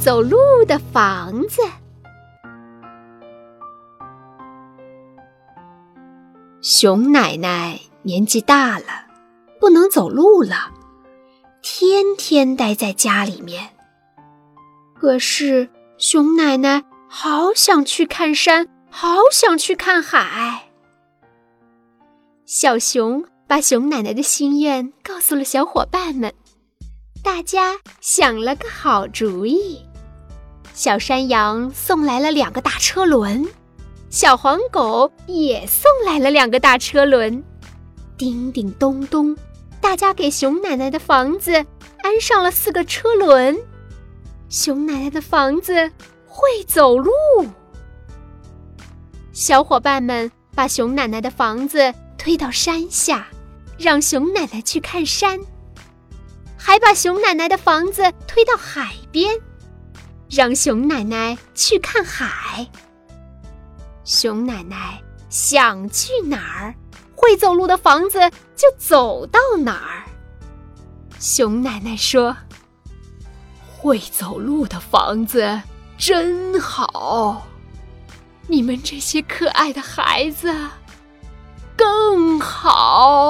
走路的房子。熊奶奶年纪大了，不能走路了，天天待在家里面。可是熊奶奶好想去看山，好想去看海。小熊把熊奶奶的心愿告诉了小伙伴们，大家想了个好主意。小山羊送来了两个大车轮。小黄狗也送来了两个大车轮，叮叮咚咚，大家给熊奶奶的房子安上了四个车轮。熊奶奶的房子会走路。小伙伴们把熊奶奶的房子推到山下，让熊奶奶去看山；还把熊奶奶的房子推到海边，让熊奶奶去看海。熊奶奶想去哪儿，会走路的房子就走到哪儿。熊奶奶说：“会走路的房子真好，你们这些可爱的孩子更好。”